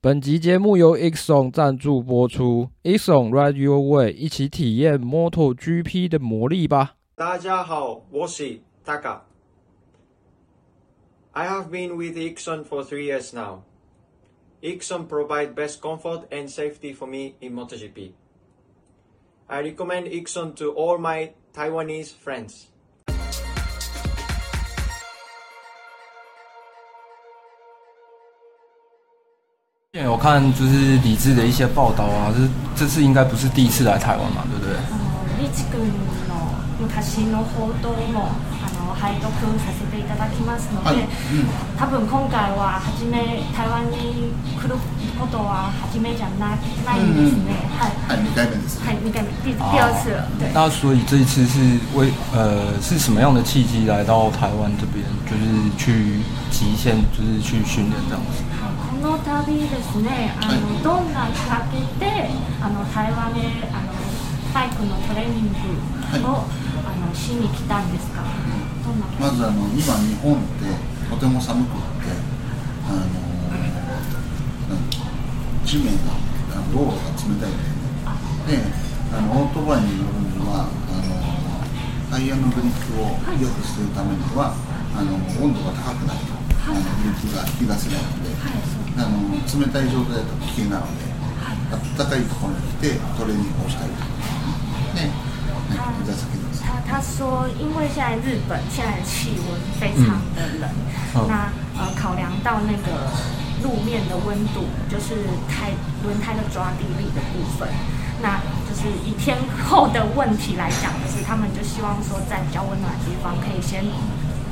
本集节目由 Exon 赞助播出。Exon Ride Your Way，一起体验 MotoGP 的魔力吧！大家好，我是 Taka。I have been with Exon for three years now. Exon provide best comfort and safety for me in MotoGP. I recommend Exon to all my Taiwanese friends. 我看就是李智的一些报道啊，这这次应该不是第一次来台湾嘛，对不对？嗯，李智君哦，私の活動あの読させていただきますので、多分今回は初め台湾に来ることは初めじゃないないですね。はい、はい、二回目、二回目、第第二次了。那所以这一次是为呃是什么样的契机来到台湾这边，就是去极限，就是去训练这样子。この旅ですねあの、はい、どんな日かけてあの台湾であのバイクのトレーニングを、はい、あのしに来たんですかまずあの今日本ってとても寒くってあの地面が道路が冷たいでねであのオートバイに乗るにはあのタイヤのグリップを良くするためには、はい、あの温度が高くないと、はい、あのグリップが引き出せないので。他说：“因为现在日本现在的气温非常的冷，那呃，考量到那个路面的温度，就是胎轮胎的抓地力的部分，那就是以天后的问题来讲，就是他们就希望说在比较温暖的地方可以先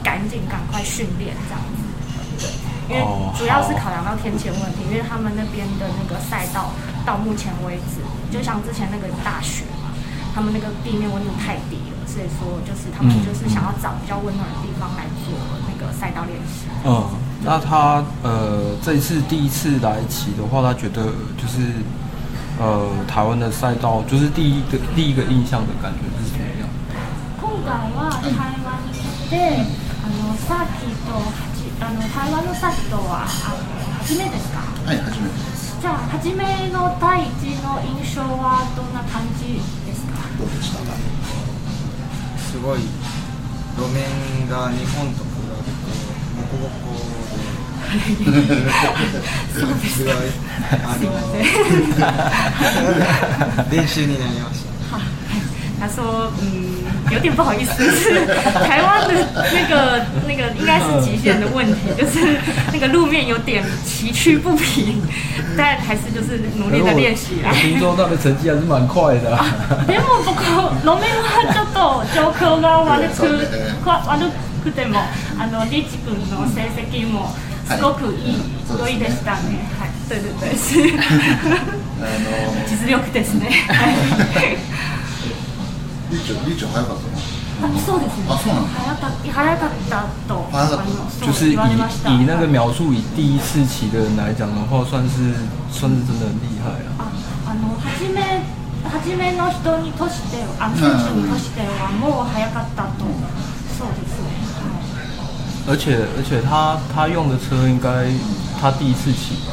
赶紧赶快训练这样子，对。”因为主要是考量到天气问题，因为他们那边的那个赛道到目前为止，就像之前那个大雪嘛，他们那个地面温度太低了，所以说就是他们就是想要找比较温暖的地方来做那个赛道练习。嗯，那他呃这次第一次来骑的话，他觉得就是呃台湾的赛道就是第一个第一个印象的感觉是什么样？台湾あの台湾のサットはあの初めですかはい初めてですじゃあ初めの第一の印象はどんな感じですかどうでしたかすごい路面が日本と比べてボコボコでそうですか。あの 練習になりました。あ、そう、うん。有点不好意思，是台湾的那个那个，应该是极限的问题，就是那个路面有点崎岖不平，但还是就是努力的练习啊。听说的成绩还是蛮快的。でも、くも、あの、の成績もすごくいい、いでしたね。はい、実力ですね。荔枝荔枝还有个什么？啊，送的。啊，送了。还要打，就是以以那个描述以第一次骑的人来讲的话，算是算是真的厉害了。啊，あの初め初めの人にとしてあ選手にとしてはもう早かったと。そうですね。而且而且他他用的车应该他第一次骑吧。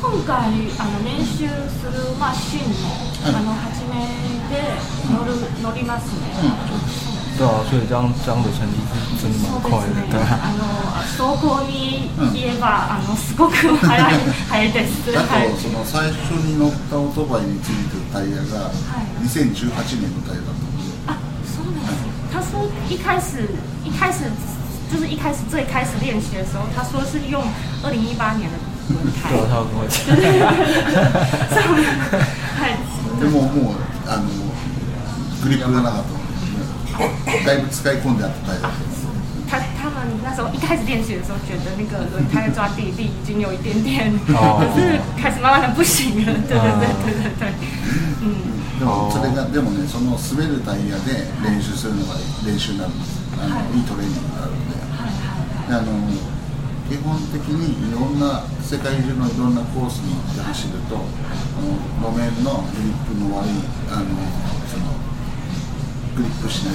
今回あの練習するマシンのあの初め。で乗る、乗りますね。对啊，所以这样这样的成立是真的蛮快的。对ああの総合に言すごく早い早いです。だはいとその最初に乗ったオートバイについてタイヤが2018年のタイヤだったのであそうなんです他说一开始一开始就是一开始最开始练习的时候，他说是用二零一八年的轮胎对。他跟我讲。そうはいでももうあのグリップがなかったので、だいぶ使い込んであった大会他他们那时候一开始练习的时候，觉得那个轮胎抓地力已经有一点点，可是开始慢慢的不行了。对对对对对对，嗯。でもそれがでもねその滑るタイヤで練習するのが練習になるんです。いいトレーニングになるので、基本的にいろんな世界中のいろんなコースに行って走るとあの路面のグリップの悪いあのそのグリップしない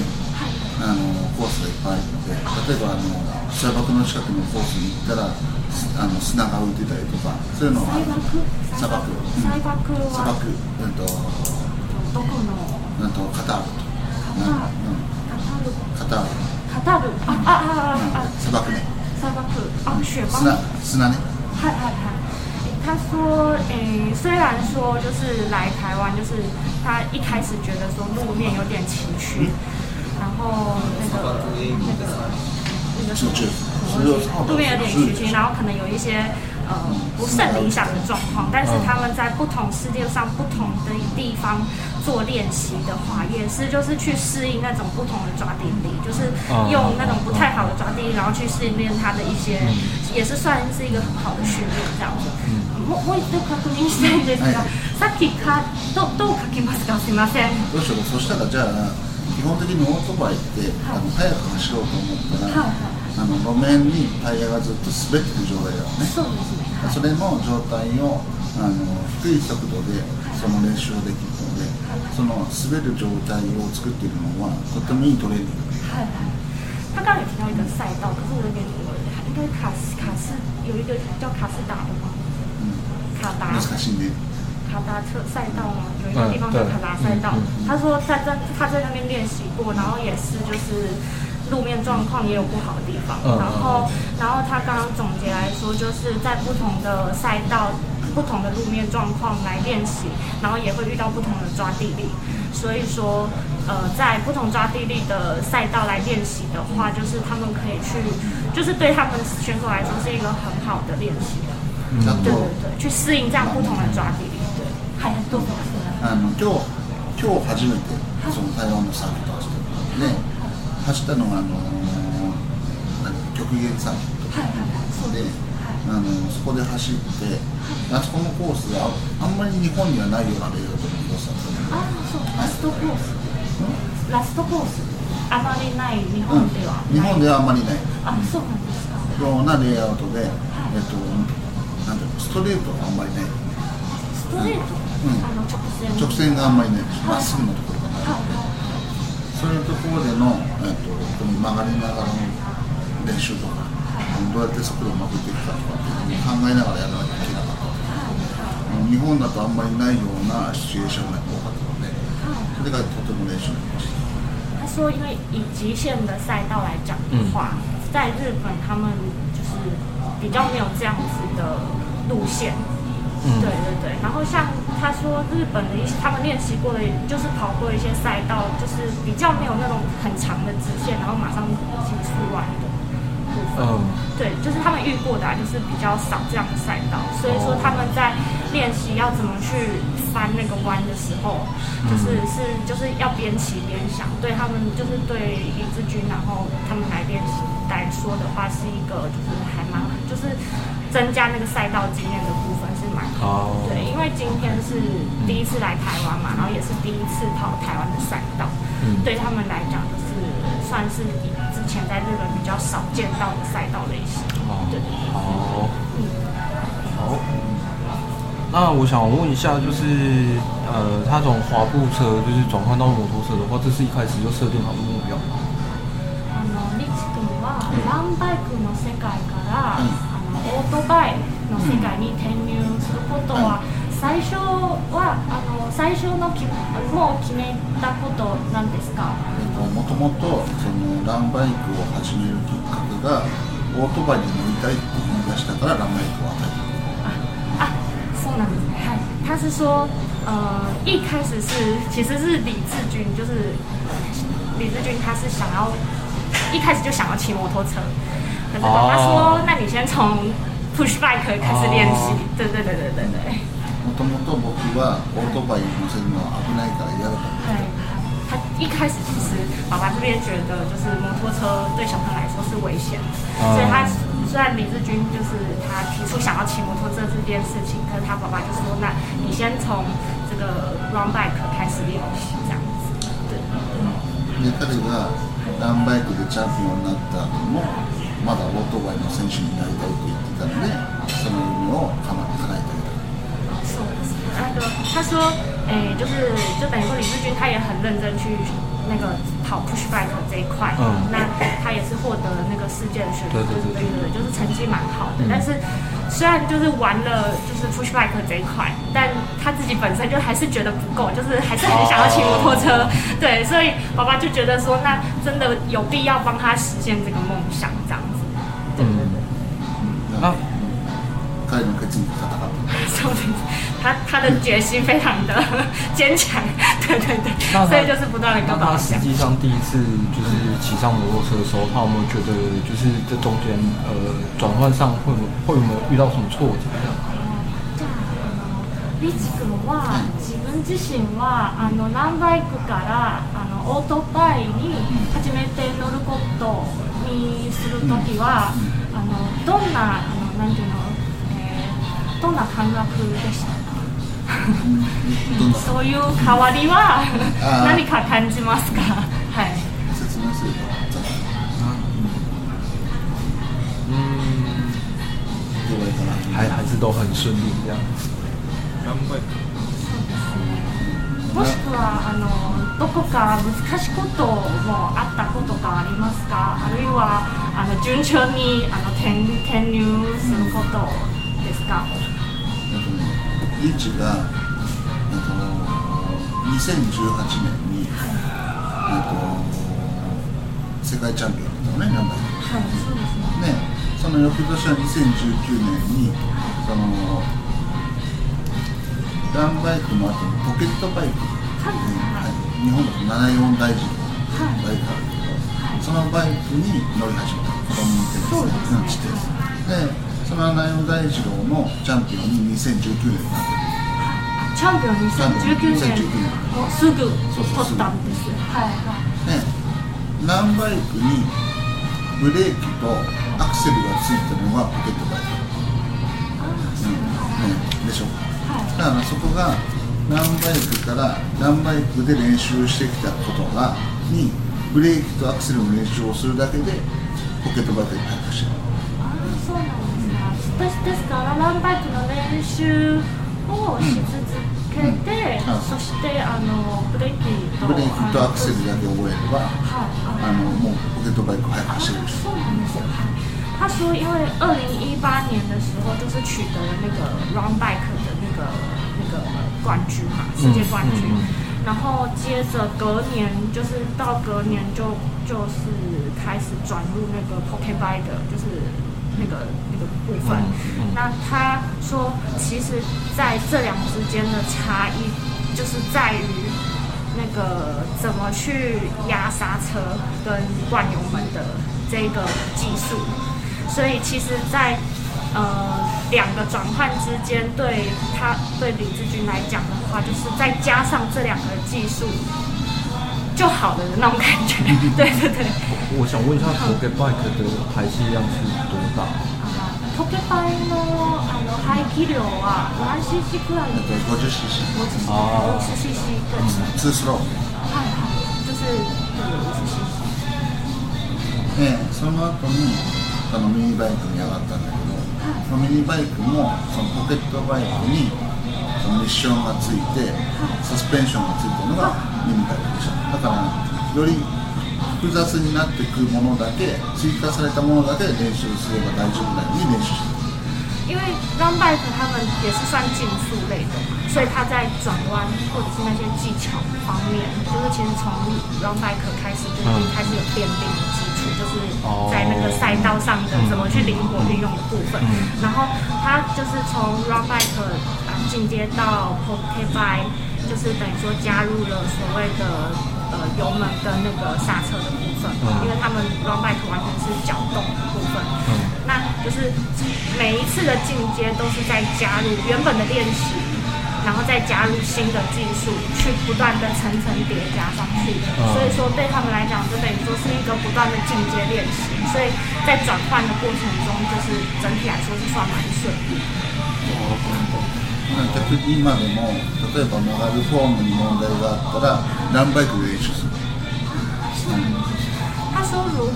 あのコースがいっぱいあるので例えばあの砂漠の近くのコースに行ったらあの砂が浮いてたりとかそういうのは砂漠砂漠、うん、砂漠うんとどんとカタールとカタールカタールカタールあああ砂漠ね雪是的，是哪里？嗨嗨嗨！他说，诶，虽然说就是来台湾，就是他一开始觉得说路面有点崎岖，然后那个那个那个，什么，路面有点崎岖，然后可能有一些呃不甚理想的状况，但是他们在不同世界上不同的地方。做练习的话，也是就是去适应那种不同的抓地力，就是用那种不太好的抓地力，然后去训练它的一些，也是算是一个很好的训练，这样子。嗯。我我以前可能以前比较，サティカドドカキマスかしません。我说，そしたらじゃあ基本的にオートバイってあの早く走ろうと思ったら、あの路面にタイヤがずっと滑ってる状態をね。そうですね。それも状態を。あの低い角度でその練習できるので、その滑る状態を作っているのはとてもいいトレーニング。はい他刚才有提到一个赛道，可是我有点应该卡斯卡斯有一个叫卡斯达的吗？嗯，卡达。いね。卡达车赛道吗？有一个地方叫卡达赛道。他说他在他在那边练习过，然后也是就是路面状况也有不好的地方，然后然后他刚刚总结来说，就是在不同的赛道。不同的路面状况来练习，然后也会遇到不同的抓地力，所以说，呃，在不同抓地力的赛道来练习的话，就是他们可以去，就是对他们选手来说是一个很好的练习。嗯，对对对，去适应这样不同的抓地力。对，是的。嗯，就今初めてその台湾のサーキット走ったのはあの極限サーで。あのそこで走ってあそこのコースがあんまり日本にはないようなレイアウトの広さだあそうラストコースラストコースあまりない日本では、うん、日本ではあんまりないあそうなんですかようなレイアウトで、えっとなんだろうストレートがあんまりないストレート、うん、あの直線直線があんまりないまっすぐのところがないそういうところでの、えっと、この曲がりながらの練習とか速度考ながらやらないけなかった。日本だとあんまりないようなシチュエーションが多かったので、それがとてもまた。他说：“因为以极限的赛道来讲的话，在日本他们就是比较没有这样子的路线。”嗯，对对对。然后像他说，日本的一些他们练习过的就是跑过一些赛道，就是比较没有那种很长的直线，然后马上急转弯。嗯，对，就是他们遇过的，啊，就是比较少这样的赛道，所以说他们在练习要怎么去翻那个弯的时候，就是是就是要边骑边想。对他们，就是对李志军，然后他们来边习来说的话，是一个就是还蛮就是增加那个赛道经验的部分是蛮。哦。对，因为今天是第一次来台湾嘛，然后也是第一次跑台湾的赛道，对他们来讲就是算是。在日本比较少见到的赛道类型。对。好。嗯。好。那我想问一下，就是呃，他从滑步车就是转换到摩托车的话，这是一开始就设定好的目标吗？あのリチンは、ランバイクの世界から、あのオートバイの世界に転入することは、最初はあの最初の決もう決めたことなんですか？もともとランバイクを始めるきっかけがオートバイに乗りたいって言い出したからランバイクを始めるあそうなんですねはい他是说呃一开始是其实是李志军就是李志军他是想要一开始就想要骑摩托车可是爸爸说、那你先从 push bike 开始练习对对对对对对もともと僕はオートバイ乗せるのは危ないから嫌だったんはい、他一开始其实爸爸这边觉得，就是摩托车对小朋友来说是危险的，所以他虽然李志军就是他提出想要骑摩托车这件事情，可是他爸爸就说：“那你先从这个 r u n a bike 开始练习，这样子。”对，嗯。m o u n t でチャンピオンになったもまだオートバイの選手になりたいと言ってたので、そのをかえてた。对，他说，哎，就是就等于说李志军他也很认真去。那个跑 push bike 这一块，那他也是获得那个世界的选就对对对对，就是成绩蛮好的。但是虽然就是玩了就是 push bike 这一块，但他自己本身就还是觉得不够，就是还是很想要骑摩托车。对，所以爸爸就觉得说，那真的有必要帮他实现这个梦想，这样。他的决心非常的坚强，对对对。所以就是不断的跟他实际上第一次就是骑上摩托车的时候，没有觉得就是这中间呃转换上会会没有遇到什么挫折这样？は自分自身はあのランバイクからあのオートバイに初めて乗ることにするときはあのどんなあのなんていうのええどんな感覚でした？そういう変わりは何か感じますか。はい。説明するうん。还还是都很顺利这样。もしくはあのどこか難しいこともあったことがありますか。あるいはあの順調にあの転転入することですか。リーチが、えっと、2018年に、えっと、世界チャンピオンだったのね、なンバはい、ね。その翌年は2019年に、その、ランバイクの後にポケットバイク、はいはい、日本だと74大臣のバイクがあるけど、そのバイクに乗り始めた、子供向けですね。そうですね。うん、でそのラ大二郎のチャンピオンに2019年になってるチャンピオン2019年年すぐ取ったんですはいはいねランバイクにブレーキとアクセルがついてるのがポケットバイクでしょ、はい、だからそこがランバイクからランバイクで練習してきたことがにブレーキとアクセルの練習をするだけでポケットバイクに変化してる私ですからランバイクの練習をし続けて、うんうん、そしてあのブレーキとブレーキとアクセルだけ覚えれば、あのもうポケットバイク早く走れるそうなんですよ他说，因为二零一八年的时候，就是取得了那个 Run Bike 的那个那个冠军嘛，世界冠军。嗯、然后接着隔年，就是到隔年就就是开始转入那个 p o k e Bike，就是。那个那个部分，那他说，其实在这两之间的差异，就是在于那个怎么去压刹车跟灌油门的这个技术。所以其实，在呃两个转换之间，对他对李志军来讲的话，就是再加上这两个技术就好了的那种感觉。对对对。我想问一下，我给麦 b i k e 的排气量是？かポケパイのあの排気量は何 cc くらいですか 50cc c c c c くらいツースローはいはいでその後にあのミニバイクに上がったんだけど、はい、そのミニバイクもそのポケットバイクにそのミッションがついて、はい、サスペンションがついてるのがミニバイクでしょだから、より複杂になっていくものだけ、追加されたものだけ練習すれば大丈夫なのに練習。因为 r u n d bike 他们也是算竞速类的嘛，所以他在转弯或者是那些技巧方面，就是其实从 r u n bike 开始就已经开始有奠定基础，就是在那个赛道上的怎么去灵活运用的部分。然后他就是从 r u n bike 进阶到 p o i n bike，就是等于说加入了所谓的。呃，油门跟那个刹车的部分，嗯，因为他们 Long Bike 完全是脚动的部分，嗯，那就是每一次的进阶都是在加入原本的练习，然后再加入新的技术，去不断的层层叠加上去，所以说对他们来讲，就等于说是一个不断的进阶练习，所以在转换的过程中，就是整体来说是算蛮顺利。那其说，如果，如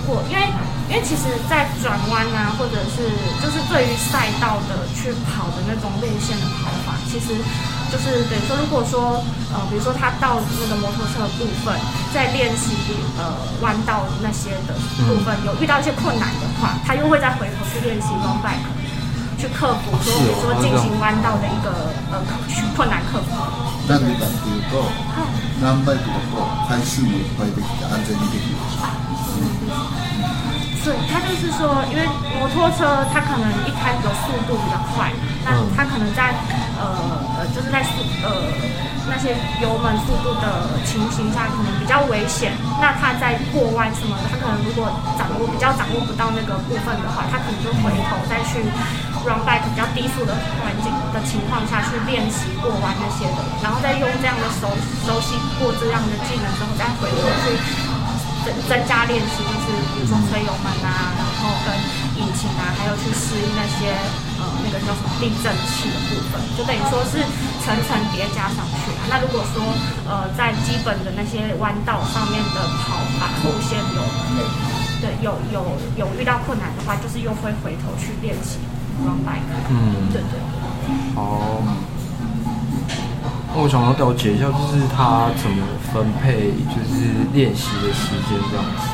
果，因为，因为，其实在转弯啊，或者是，就是对于赛道的去跑的那种内线的跑法，其实就是等于说，如果说，呃，比如说他到那个摩托车的部分，在练习呃弯道那些的部分，有遇到一些困难的话，他又会再回头去练习 long bike。去克服，比如说进行弯道的一个呃困难克服。那你把速度，那摩托车还是你会比较安全一点的。嗯。对，他就是说，因为摩托车它可能一开始的速度比较快，那但它可能在呃呃，就是在速呃那些油门速度的情形下，可能比较危险。那它在过弯什么，它可能如果掌握比较掌握不到那个部分的话，它可能就回头再去。r u n back 比较低速的环境的情况下去练习过弯那些的，然后再用这样的收收悉过这样的技能之后，再回头去增增加练习，就是比如说推油门啊，然后跟引擎啊，还有去适应那些呃那个叫什么力震器的部分，就等于说是层层叠加上去。那如果说呃在基本的那些弯道上面的跑法路线有对有有有遇到困难的话，就是又会回头去练习。装扮。嗯，对对。好，那我想要了解一下，就是他怎么分配，就是练习的时う这样子。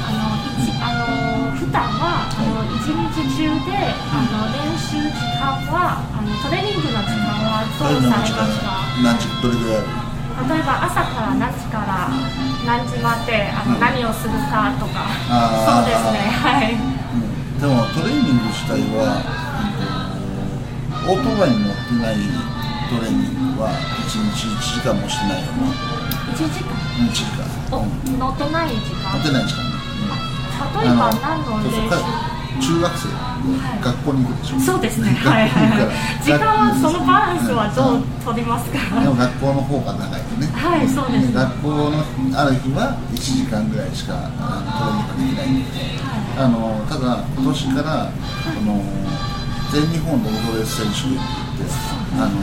あの一あの普段はあの一日中であの練習時間はあのトレーニングの時間はどうされますか？何時どれぐらいうる？例えば朝から何時から何時まであの何をするかとか、そうですねはい。でもトレーニング自体は、うん、オートバイに乗ってないトレーニングは1日1時間もしてないよな1時間1時間、うん、乗ってない時間乗ってない時間、うん、例えば何の練習中学生学校に行くでしょ、はそうですねはいはい時間はそのバランスはどう取りますかでも学校の方が長いとねはいそうです、ね、学校のある日は1時間ぐらいしかトレーニンできないんで、はい、あのただ今年から、はい、この全日本ロードレース選手ってあの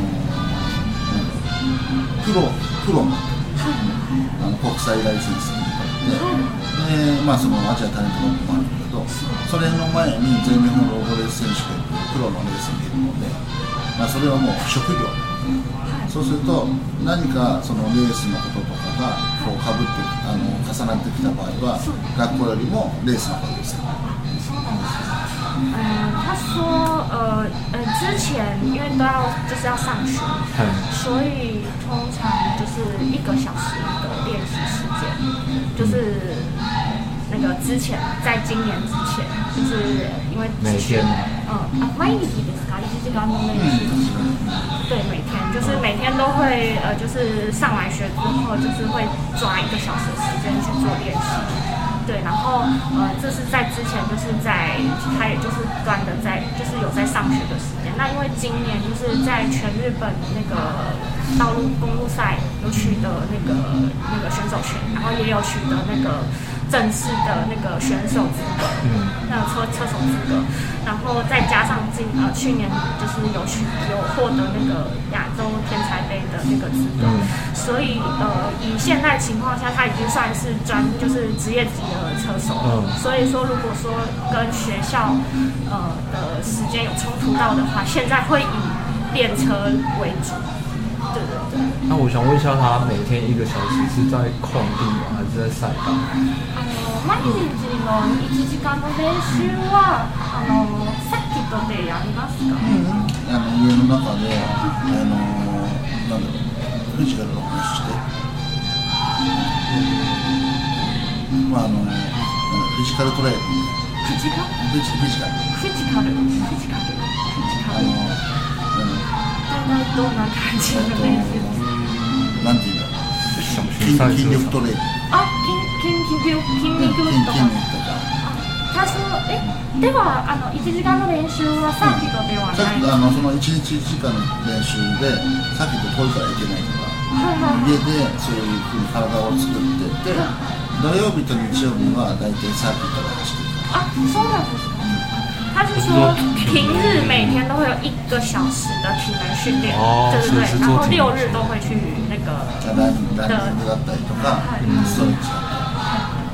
プロプロの,、あの国際ライセンスになって、はいで、まあ、そのアジアタレントロもあるんだけどそれの前に全日本ローボレース選手権というプロのレースにいるので、まあ、それはもう職業、そうすると何かそのレースのこととかがこうかぶってあの重なってきた場合は学校よりもレースの方が優先。嗯，他说，呃，呃，之前因为都要就是要上学，所以通常就是一个小时的练习时间，就是。之前，在今年之前，就是因为每天，嗯，啊，每你就是他一直都要弄事情。对，每天就是每天都会，呃，就是上完学之后，就是会抓一个小时时间去做练习，对，然后，呃，这是在之前，就是在他也就是端的在，就是有在上学的时间。那因为今年就是在全日本那个道路公路赛有取得那个那个选手权，然后也有取得那个。正式的那个选手资格，嗯，那车车手资格，然后再加上进呃去年就是有去有获得那个亚洲天才杯的那个资格，所以呃以现在情况下他已经算是专就是职业级的车手了，所以说如果说跟学校呃的时间有冲突到的话，现在会以练车为主。那我想问一下，他每天一个小时是在空地吗？还是在晒干？毎日の1時間の練習はあのさっきでやりますか？うん、あの家の中であのなんだろうフジカルの話して、まああのフジカルトレーニング。フジカル？フジカル。フジカル。などんな感じの練習ですかなんていうんだろう筋筋力トレーニングあ筋筋力筋肉筋肉とか多少えではあの1時間の練習はさっきとではない、うん、あのその1日1時間の練習で、うん、さっきと取るからいけないとか、はいはい、家でそういうふうに体を作ってて、はい土曜日と日曜日は大体サーキットが走ってるあそうなんです他是说，平日每天都会有一个小时的体能训练，对对对，然后六日都会去那个的，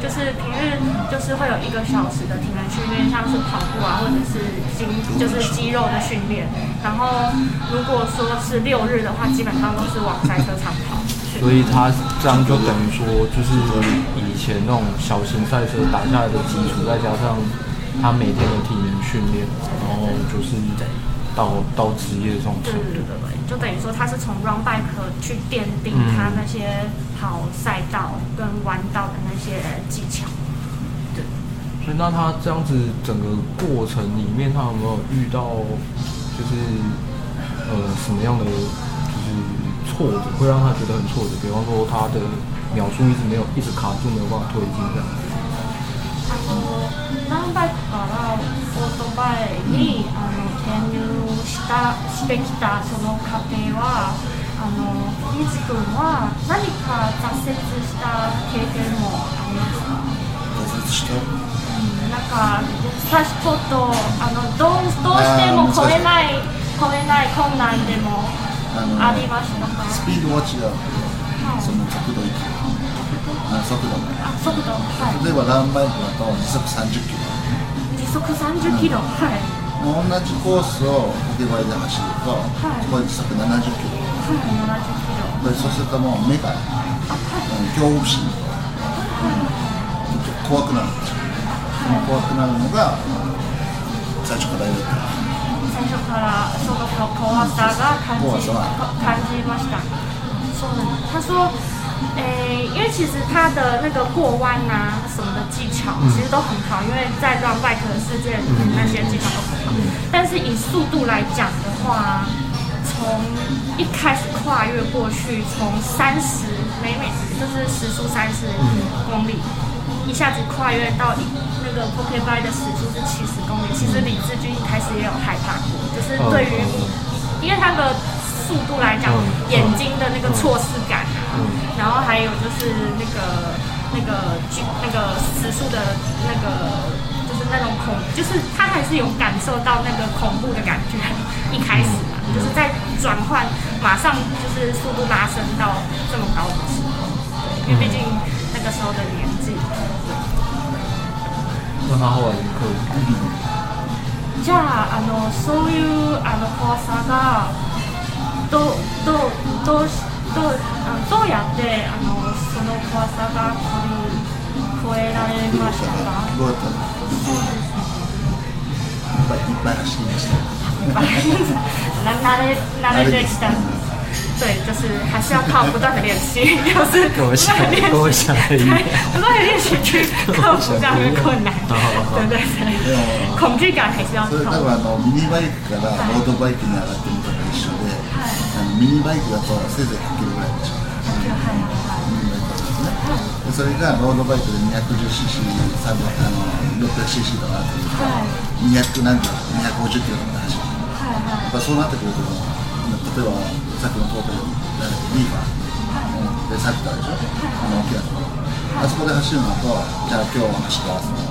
就是平日就是会有一个小时的体能训练，像是跑步啊或者是肌就是肌肉的训练，然后如果说是六日的话，基本上都是往赛车场跑。所以他这样就等于说，就是以前那种小型赛车打下来的基础，再加上。他每天的体能训练，然后就是到到职业上。对对对对，就等于说他是从 r u n bike 去奠定他那些跑赛道跟弯道的那些技巧。对。所以那他这样子整个过程里面，他有没有遇到就是呃什么样的就是挫折，会让他觉得很挫折？比方说他的秒数一直没有一直卡住，没有办法推进样。何バイクからオートバイにあの転入したしてきたその過程はあのみずくんは何か挫折した経験もありますか挫折して、うん、なんか刺すことあのどうどうしても超えない超えない困難でもありましたかスピード落ちだ、はい、その角度速度ねあ速度はい例えばランバイクだと時速30キロ時速30キロ、はい同じコースをデバイで走ると、はい、こで時速70キロはい70キロでそうするともう目が、はい、恐怖心と、怖くなるんですよ、怖くなるのが最初から言った最初からその怖さが感じましたうん、そうなんです哎，因为其实他的那个过弯啊什么的技巧，其实都很好，因为在装 bike 的世界，那些技巧都很好。但是以速度来讲的话，从一开始跨越过去，从三十每每就是时速三十公里，一下子跨越到一。那个 p o k y b y 的时速是七十公里。其实李志军一开始也有害怕过，就是对于因为他的速度来讲，眼睛的那个错视感。然后还有就是那个、那个、那个时速的那个，就是那种恐，就是他还是有感受到那个恐怖的感觉。一开始嘛，就是在转换，马上就是速度拉升到这么高的时候，因为毕竟那个时候的年纪。那他后来就，嗯。じゃあのそういうあの怖さがどどどうし。どうあのどうやってあのその怖さが超えられましたかどうやったのいいした。慣れ慣れてきた。对，就是还是要靠不断的练习，就是不断练习，不断练习去克服这样的困难。对对对，恐惧感还是要。あのミニバイクからロードバイクに上がってみミニバイクだとせいぜい100キロぐらいでしょ、うん、ミニバイクですねそれがロードバイクで 210cc600cc とかあって200何キロ250キロとか走る、はいはい、やっぱそうなってくると例えばさっきの東京だけどリーファー、でさっきからでしょあの大きなところあそこで走るのとじゃあ今日走ったその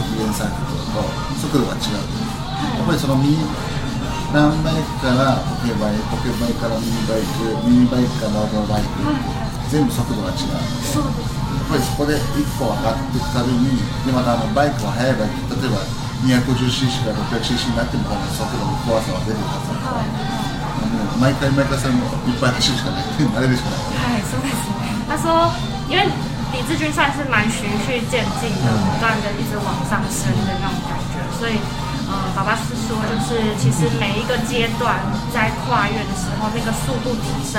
極限サーキットと速度が違うやっぱりそのミニ何バイクからポケバイポケバイからミニバイクミニバイクからロードバイク、全部速度が違うのでやっぱりそこで1個上がっていくたびにでまたあのバイクが速いバイク例えば 250cc から 600cc になっても速度の怖さは出るはずなので、毎回毎回それもいっぱい走るしかない慣れるしかないはいそうですね他说因为李志军算是蛮循序渐进的不断的一直往上升的那种感觉所以呃，爸爸是说，就是其实每一个阶段在跨越的时候，那个速度提升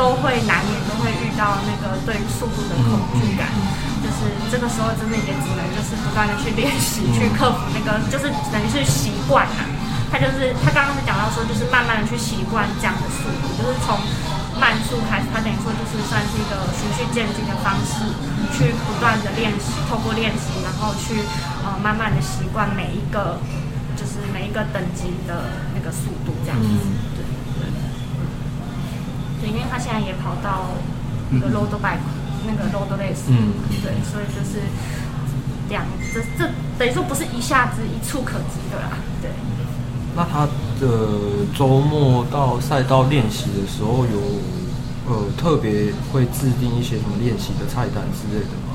都会，难免都会遇到那个对于速度的恐惧感，就是这个时候真的也只能就是不断的去练习，去克服那个，就是等于是习惯啊。他就是他刚刚是讲到说，就是慢慢的去习惯这样的速度，就是从慢速开始，他等于说就是算是一个循序渐进的方式，去不断的练习，透过练习，然后去呃慢慢的习惯每一个。个等级的那个速度这样子，对对。对，因为他现在也跑到 t 个 road bike 那个 road race，嗯，对，所以就是这样，这这等于说不是一下子一触可及的啦，对。那他的周末到赛道练习的时候，有呃特别会制定一些什么练习的菜单之类的吗？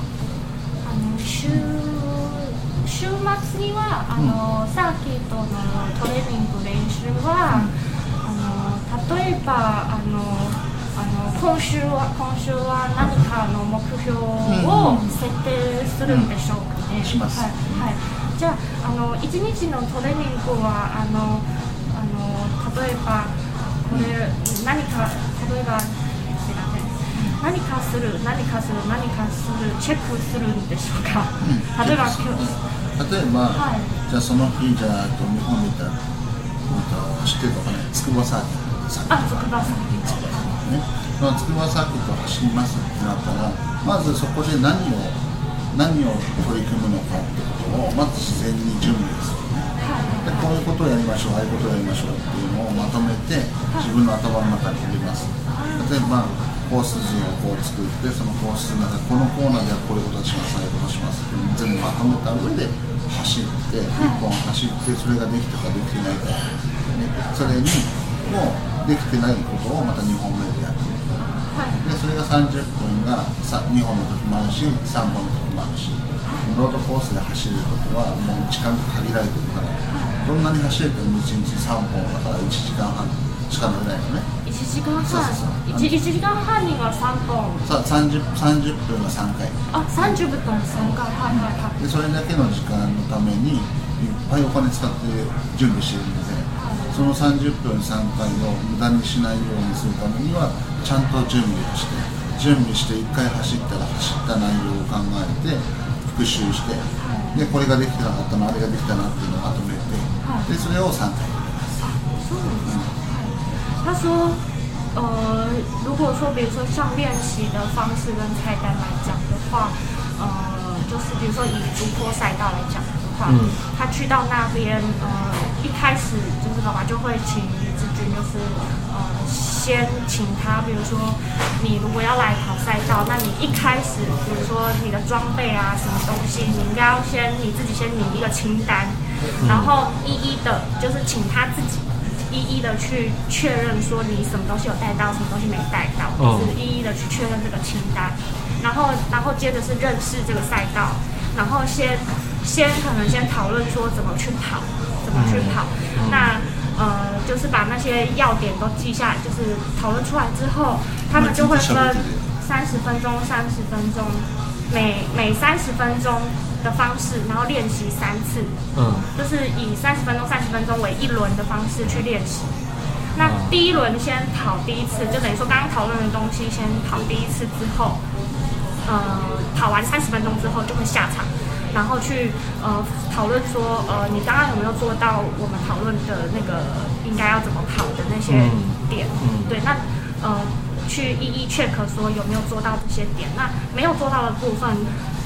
週末にはあの、うん、サーキットのトレーニング練習は、あの例えばあのあの今週は今週は何かの目標を設定するんでしょうかね。はい、はい、じゃああの一日のトレーニングはあのあの例えばこれ何か例えば何かする何かする何かするチェックするんでしょうか。例えば今日。例えば、はい、じゃあその日じゃあと日本見た走ってるとかね筑波サーキットサーあね筑波サーキット走りますってなったらまずそこで何を何を取り組むのかってことをまず自然に準備ですよね、はい、でこういうことをやりましょうああいうことをやりましょうっていうのをまとめて自分の頭の中に入れます例えばコース陣をこう作ってそのコースの中このコーナーではこういうことをしますああいうことをしますって全部まとめた上で走って、1本走ってそれができたかできてないか、ね、それにもうできてないことをまた2本目でやって、はい、でそれが30分が2本の時もあるし3本の時もあるしロードコースで走ることはもう時間が限られてるからどんなに走れても1日3本だから1時間半。しか乗れないのね1時間半そうそうそう 1, 1時間半には3トンそう 30, 30分は3回あ30分3回はいはいはいでそれだけの時間のためにいっぱいお金使って準備してるので、その30分3回を無駄にしないようにするためにはちゃんと準備をして準備して1回走ったら走った内容を考えて復習して、はい、でこれができてなかったのあれができたなっていうのをまとめて、はい、でそれを3回他说：“呃，如果说比如说像练习的方式跟菜单来讲的话，呃，就是比如说以突坡赛道来讲的话，他去到那边，呃，一开始就是爸爸就会请李志军，就是呃，先请他。比如说你如果要来跑赛道，那你一开始比如说你的装备啊什么东西，你应该要先你自己先拟一个清单，然后一一的，就是请他自己。”一一的去确认说你什么东西有带到，什么东西没带到，就是一一的去确认这个清单，然后，然后接着是认识这个赛道，然后先先可能先讨论说怎么去跑，怎么去跑，那呃就是把那些要点都记下，就是讨论出来之后，他们就会分三十分钟，三十分钟。每每三十分钟的方式，然后练习三次，嗯，就是以三十分钟、三十分钟为一轮的方式去练习。那第一轮先跑第一次，就等于说刚刚讨论的东西先跑第一次之后，呃，跑完三十分钟之后就会下场，然后去呃讨论说，呃，你刚刚有没有做到我们讨论的那个应该要怎么跑的那些点？对，那呃。去一一 check 说有没有做到这些点，那没有做到的部分，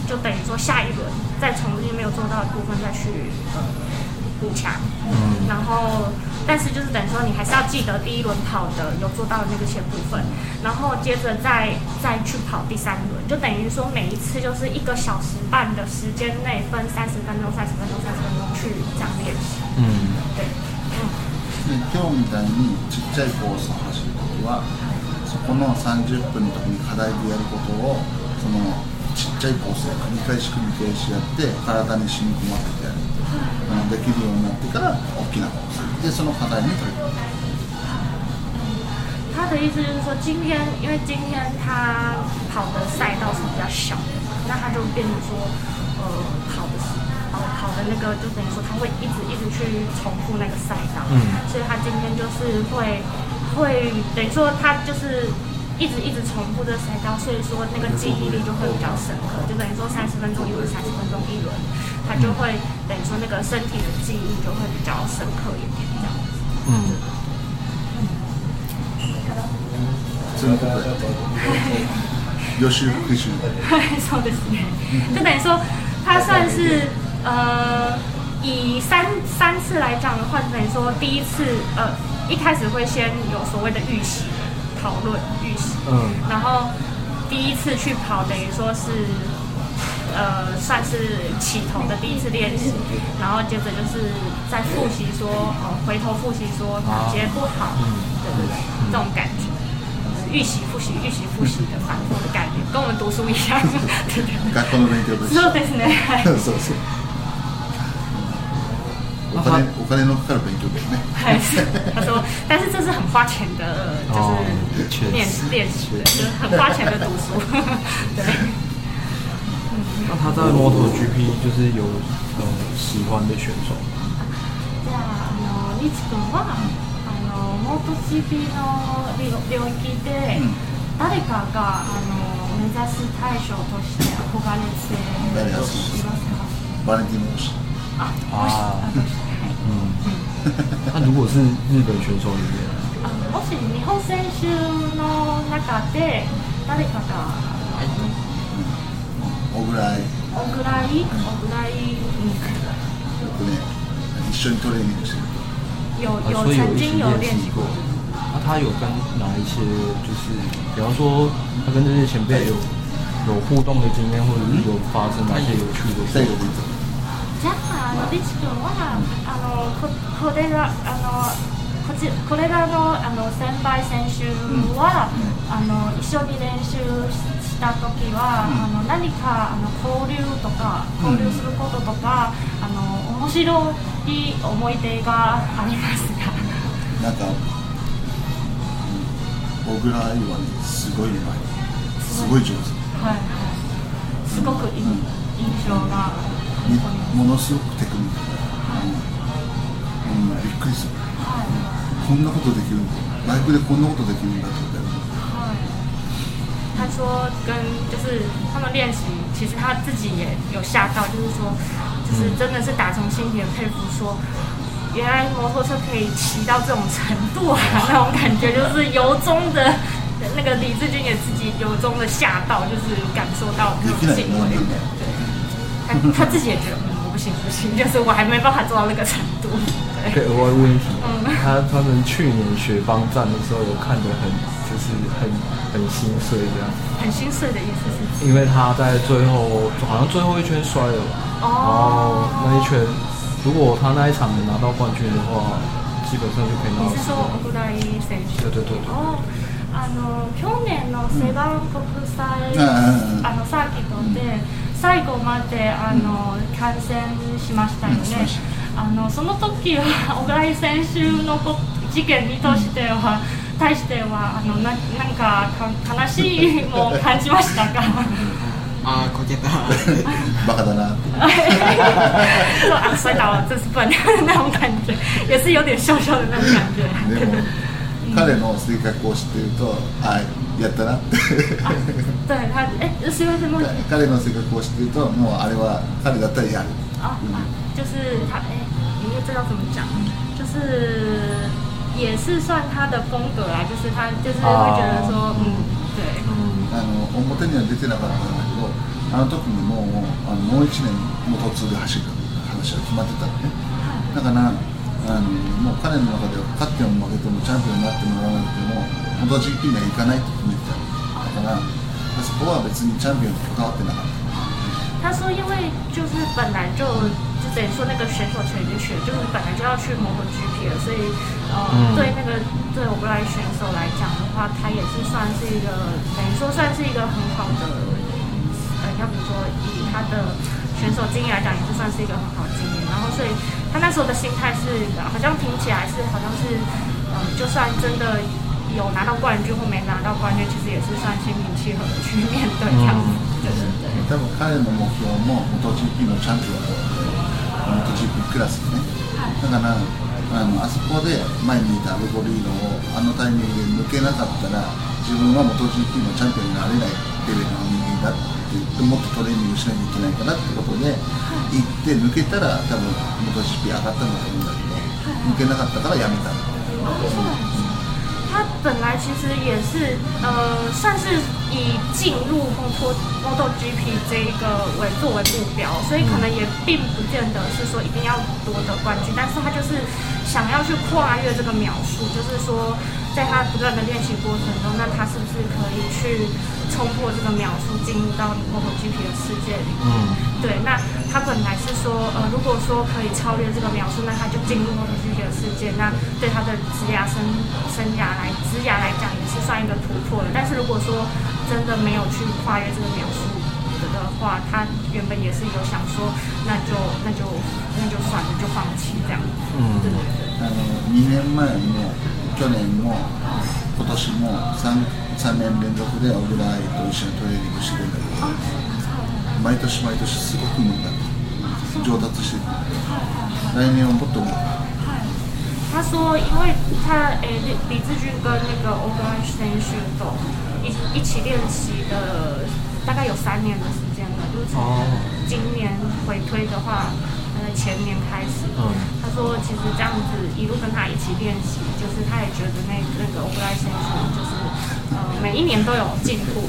就等于说下一轮再重新没有做到的部分再去补强。嗯。然后，但是就是等于说你还是要记得第一轮跑的有做到的那个些部分，然后接着再再去跑第三轮，就等于说每一次就是一个小时半的时间内分三十分钟、三十分钟、三十分钟去这样练习。嗯。对。嗯。你时この30分の時に課題でやることをそのちっちゃいコースで繰り返し繰り返しやって体に染み込ませてやる、はい、できるようになってから大きなコースでその課題に取り組む。他的意思就是说，今天因为今天他跑的赛道是比较小的，那他就变成说，呃，跑的跑跑的那个就等于说他会一直一直去重复那个赛道，嗯，所以他今天就是会会等于说，他就是一直一直重复这赛道，所以说那个记忆力就会比较深刻。就等于说，三十分钟一轮，三十分钟一轮，他就会等于说那个身体的记忆就会比较深刻一点，这样子。嗯。嗯。的不会。优就等于说，他算是呃，以三三次来讲的话，就等于说第一次呃。一开始会先有所谓的预习、讨论、预习，嗯，然后第一次去跑等于说是，呃，算是起头的第一次练习，然后接着就是再复习说哦，回头复习说哪些不好，嗯，这种感觉，预习、复习、预习、复习的反复的概念，跟我们读书一样，对对？的 是是。五分天我昨天弄了杯酒杯，还 他说，但是这是很花钱的，就是练习练习，很花钱的读书。对。那他在摩托 GP 就是有嗯喜欢的选手吗？あの、ニチ君はあの、モト GP のりょ病気で、誰かがあの、目指す対象として憧れています。バレーティムス。あ、ああ。那如果是日本选手里面，啊，もし日本選手の中で誰かが、オグライ、オグライ、オグライ、一緒にトレーニングして、有一练习过，那他有跟哪一些就是，比方说他跟这些前辈有有互动的经验，或者有发生哪些有趣的事のリチ君はあのここれがあのこちこれらのあの先輩選手は、あの一緒に練習した時は、あの何かあの交流とか交流することとか、あの面白い思い出がありますかなんか僕ら愛はねすごいうまいすごい上手、はい、すごくいい、印象が。尼，ものすごくテクニック。びっくりする。こんなことできる？イでこんなことできるんだ他说跟就是他们练习，其实他自己也有吓到，就是说，就是真的是打从心底的佩服，说原来摩托车可以骑到这种程度啊，那种感觉就是由衷的。那个李志军也自己由衷的吓到，就是感受到那种敬畏。他自己也觉得我不行，不行，就是我还没办法做到那个程度。可以额外温习。嗯，他他们去年雪邦站的时候，有看的很，就是很很心碎，这样。很心碎的意思是？因为他在最后好像最后一圈摔了。吧，哦。然后那一圈，如果他那一场能拿到冠军的话，基本上就可以拿到。你说我来争取。对对对。哦，あの去年のセブン国際あのサーキットで。最後まであの、感染しましたよね、あのその時は小倉井選手のこ事件に対しては、対してはあのななんかか悲しいも感じましたか ああ、こけた バカだな そうあ摔倒了这是笨那种感觉也是有点笑笑的那种感觉でも彼の性格を知っているとはい、やったなってえすませんもう 彼の性格を知ってるともうあれは彼だったらやる啊、嗯、啊，就是他哎，因为这要怎么讲？就是也是算他的风格啦，就是他就是会觉得说，嗯，对。あの表には出てなかったんだけどあの時にもうあのもう1年もう途中で走る話は決まってたのねだからあのもう彼の中では勝っても負けてもチャンピオンになってもらわなくても同じにはいかないと決めてただからそこは別にチャンピオンにこだわってなかった。他说：“因为就是本来就就等于说那个选手就是本来就要去摩 GP 了，所以呃，嗯、对那个对我们来选手来讲的话，他也是算是一个等于说算是一个很好的，呃，要不说以他的选手经验来讲，也是算是一个很好的经验。然后所以他那时候的心态是，好像听起来是好像是，嗯，就算真的有拿到冠军或没拿到冠军，其实也是算心平气和的去面对这样子。对多分彼の目標も MotoGP のチャンピオンだ o t o g p クラスね。はい、だからあのあそこで前にいたアルゴリーノをあのタイミングで抜けなかったら自分は MotoGP のチャンピオンになれない。レベの人間だって言ってもっとトレーニングしなきゃいけないかなってことで、はい、行って抜けたら多分元 CP 上がったんだと思うんだけど、はい、抜けなかったからやめたんだよ、ね。他本来其实也是，呃，算是以进入 Moto MotoGP 这一个为作为目标，所以可能也并不见得是说一定要夺得冠军，但是他就是想要去跨越这个描述，就是说，在他不断的练习过程中，那他是不是可以去？冲破这个描述，进入到某 o G P 的世界里。嗯，对，那他本来是说，呃，如果说可以超越这个描述，那他就进入某 o G P 的世界。那对他的职涯生生涯来，职涯来讲也是算一个突破了。但是如果说真的没有去跨越这个描述的话，他原本也是有想说，那就那就那就算了，就放弃这样嗯，对对对。二年前呢，去年呢。今年も 3, 3年連続で小倉愛と一緒にトレーニングしてるんだけど毎年毎年すごく無理だ上達してく来年はもっと無理他说，因为他诶、欸、李志军跟那个欧文先生都一一起练习的，大概有三年的时间了。就是今年回推的话，前年开始，他说其实这样子一路跟他一起练习，就是他也觉得那那个欧布莱先生，就是呃每一年都有进步，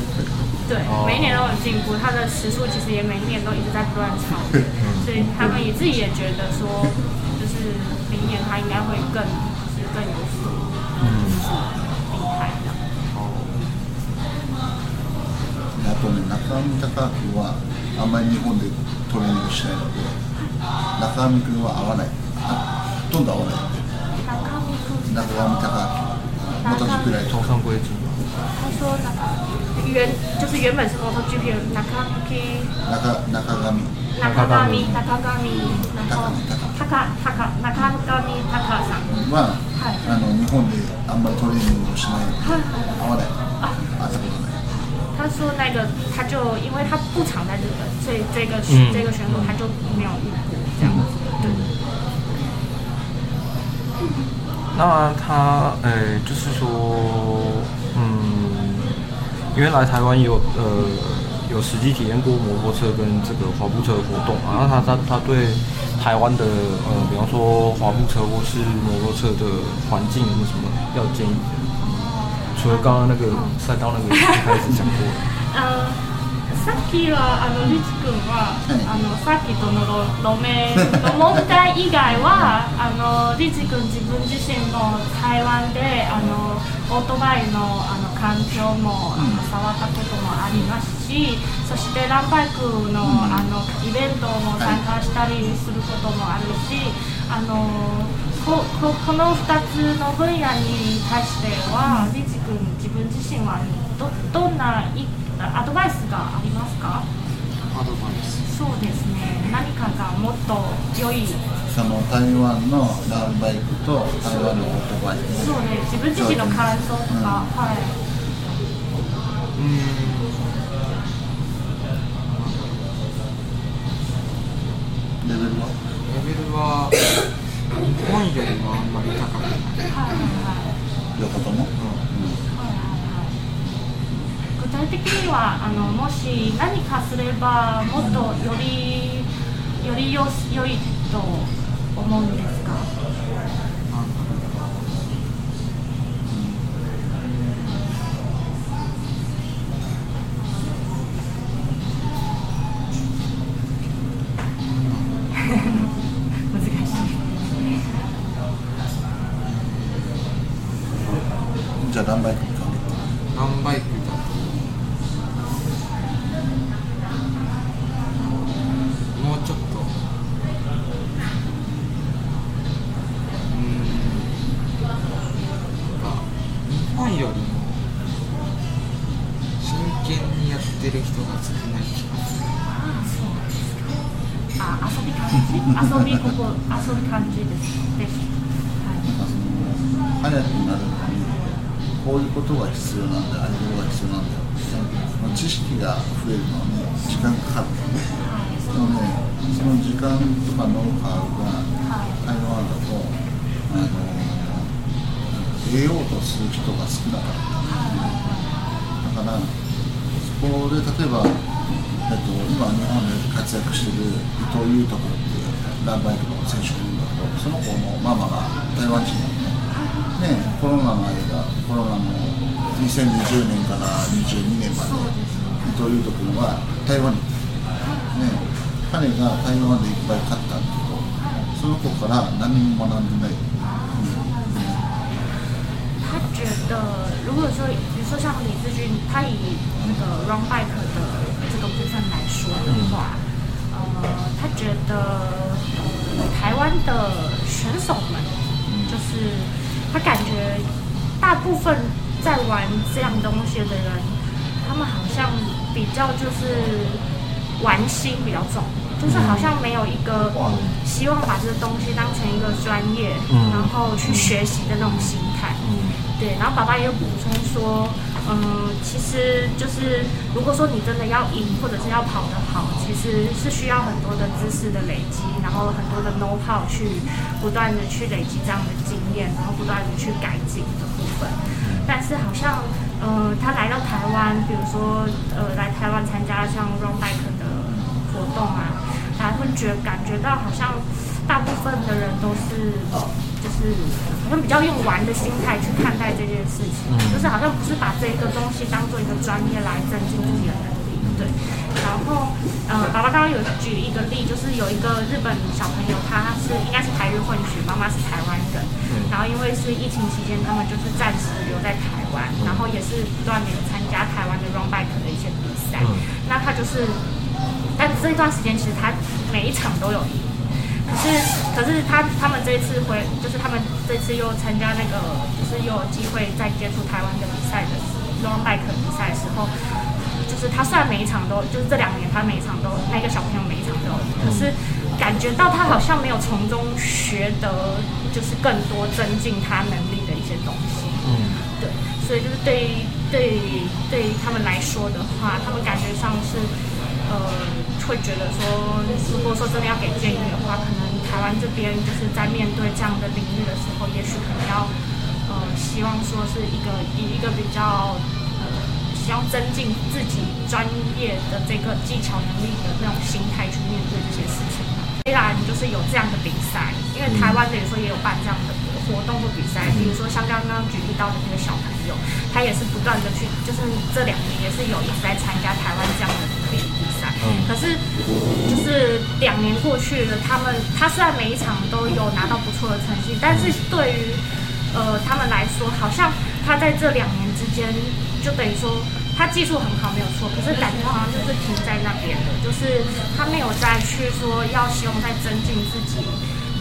对，每一年都有进步。他的时速其实也每一年都一直在不断超，所以他们也自己也觉得说，就是明年他应该会更更有所。度、速厉害哦。高くて、あまり日本でトレーニングしないので。他说：“原就是原本是说 G.P.，” 他说：“原就是原本是托 G.P.，” 他说：“那个他就因为他不常在这，所以这个这个选手他就没有遇。”嗯，那他诶，就是说，嗯，因为来台湾有呃有实际体验过摩托车跟这个滑步车的活动啊，那他他他对台湾的呃，比方说滑步车或是摩托车的环境有什么要建议？除了刚刚那个赛道那个一开始讲过的，嗯。さっきはあのリチ君は、はあのさっきとの路面の問題以外は あのリチ君自分自身の台湾であのオートバイのあの環境もあの触ったこともありますし、そしてランバイクの,、あのイベントも参加したりすることもあるし。あのここの2つの分野に対しては、リチ君自分自身はどどんな意見アドバイスがありますかアドバイスそうですね何かがもっと良いその台湾のランバイクと台湾のオートバイそうね自分自身の感想とか、うん、はいうんレベルはレベルは日本よりもあんまり高くない。はいはい。両方とも。うん体的にはあのもし何かすればもっとよりよりよいと思うんですか知識が増えるのはね時間かかるのねでもねその時間とかノウハウが台湾だとあの得ようとする人が少なかっただからそこで例えば、えっと、今日本で活躍してる伊藤裕太君っていうランバイクの選手がいるんだけどその子のママが台湾人なのねねコロナの間コロナの2020年から22年まで最独的是台湾，他呢在台湾觉得，如果说比如说像李志军，他以那个 r u n bike 的这个部分来说的话，呃，他觉得台湾的选手们，就是他感觉大部分在玩这样东西的人，他们好像。比较就是玩心比较重，就是好像没有一个希望把这个东西当成一个专业，然后去学习的那种心态。嗯，对。然后爸爸也有补充说，嗯，其实就是如果说你真的要赢，或者是要跑得好，其实是需要很多的知识的累积，然后很多的 no how 去不断的去累积这样的经验，然后不断的去改进。但是好像，呃，他来到台湾，比如说，呃，来台湾参加像 Run Bike 的活动啊，还会觉感觉到好像大部分的人都是，就是好像比较用玩的心态去看待这件事情，就是好像不是把这个东西当做一个专业来增进自己的能力，对。然后，嗯，爸爸刚刚有举一个例，就是有一个日本小朋友，他是应该是台日混血，妈妈是台湾人，然后因为是疫情期间，他们就是暂时留在台湾，然后也是不断有参加台湾的 run bike 的一些比赛。那他就是但这一段时间，其实他每一场都有赢。可是，可是他他们这一次回，就是他们这次又参加那个，就是又有机会再接触台湾的比赛的 run bike 比赛的时候。就是他虽然每场都，就是这两年他每一场都那个小朋友每一场都，可是感觉到他好像没有从中学得，就是更多增进他能力的一些东西。嗯，对，所以就是对于对对他们来说的话，他们感觉上是呃，会觉得说，如果说真的要给建议的话，可能台湾这边就是在面对这样的领域的时候，也许可能呃，希望说是一个以一个比较。要增进自己专业的这个技巧能力的那种心态去面对这些事情。虽然就是有这样的比赛，因为台湾有时候也有办这样的活动或比赛，比如说像刚刚举例到的那个小朋友，他也是不断的去，就是这两年也是有一在参加台湾这样的比赛。嗯。可是就是两年过去了，他们他虽然每一场都有拿到不错的成绩，但是对于呃他们来说，好像他在这两年之间就等于说。他技术很好，没有错。可是感觉好像就是停在那边了，就是他没有再去说要希望再增进自己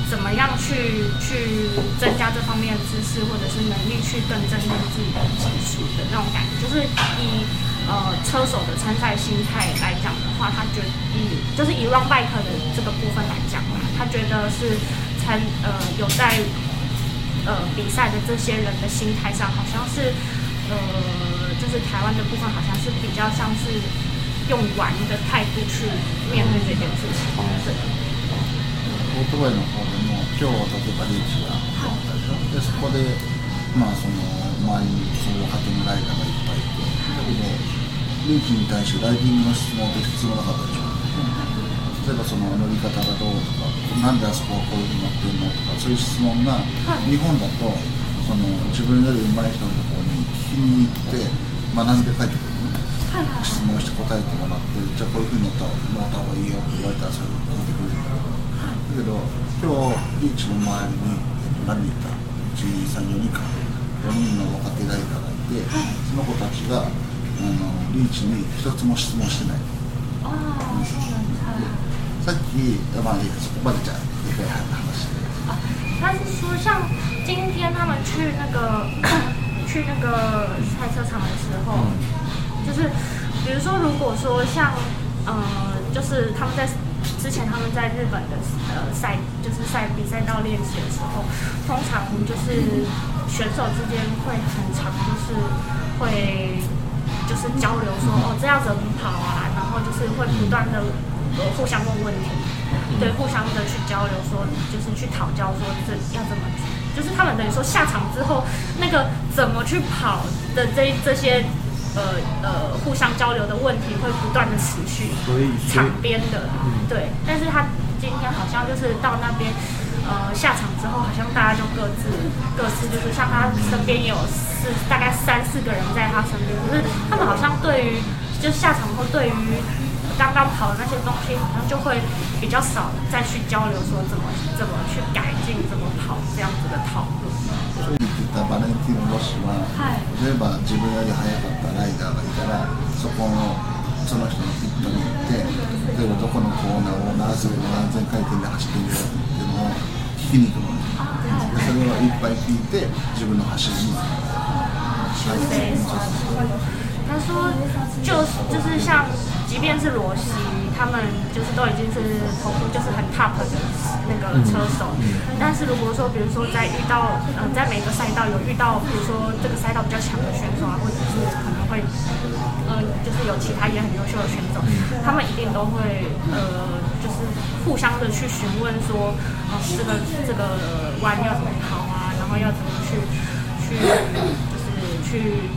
怎么样去去增加这方面的知识或者是能力，去更增进自己的技术的那种感觉。就是以呃车手的参赛心态来讲的话，他觉得以就是一万麦克的这个部分来讲嘛，他觉得是参呃有在呃比赛的这些人的心态上好像是。呃，就是台湾的部分好像是比较像是用玩的态度去面对这件事情。对。オートバイの方でも今日は例えばリーチがあったでしょ、でそこで、まあ、その周りにそういう派遣ライダーがいっぱいいてだけどリーチに対してライディングの質問って必要なかったでしょ、例えばその乗り方がどうとか、なんであそこはこういうふうに乗ってるのとか、そういう質問が、日本だとその自分より上手い人にに行って学んで帰ってくるの、はい、質問して答えてもらってじゃあこういうふうにやった方がいいよって言われたらそれを聞いてくれるんだはい、だけど今日リーチの周りに、何人い1234人か4人の若手ライターがいて、はい、その子たちがあのリーチに一つも質問してないああ、そうなんです、さっき、まあ、そこまでじゃあでかい話で。啊，但是说像今天他们去那个去那个赛车场的时候，就是，比如说，如果说像，呃，就是他们在之前他们在日本的呃赛，就是赛比赛道练习的时候，通常就是选手之间会很常就是会就是交流说哦这样子很跑啊，然后就是会不断的互相问问题，对，互相的去交流说，就是去讨教说这要怎么。就是他们等于说下场之后，那个怎么去跑的这这些，呃呃，互相交流的问题会不断的持续。所以场边的，对。但是他今天好像就是到那边，呃，下场之后好像大家就各自各自就是像他身边有四大概三四个人在他身边，可是他们好像对于就下场后对于。刚刚跑的那些东西，好像就会比较少再去交流，说怎么怎么去改进，怎么跑这样子的讨论。バレンティーノ・ロスは、はい、例えば自分より速かったライダーがいたらそこのその人のピットに行って例えばどこのコーナーを何千何千回転で走ってみようっていうのを聞きに行くのに、はい、それをいっぱい聞いて自分の走りに行く。即便是罗西，他们就是都已经是，头部就是很 top 的那个车手。但是如果说，比如说在遇到呃，在每个赛道有遇到，比如说这个赛道比较强的选手啊，或者是可能会，嗯，就是有其他也很优秀的选手，他们一定都会呃，就是互相的去询问说，哦，这个这个弯要怎么跑啊，然后要怎么去去就是去。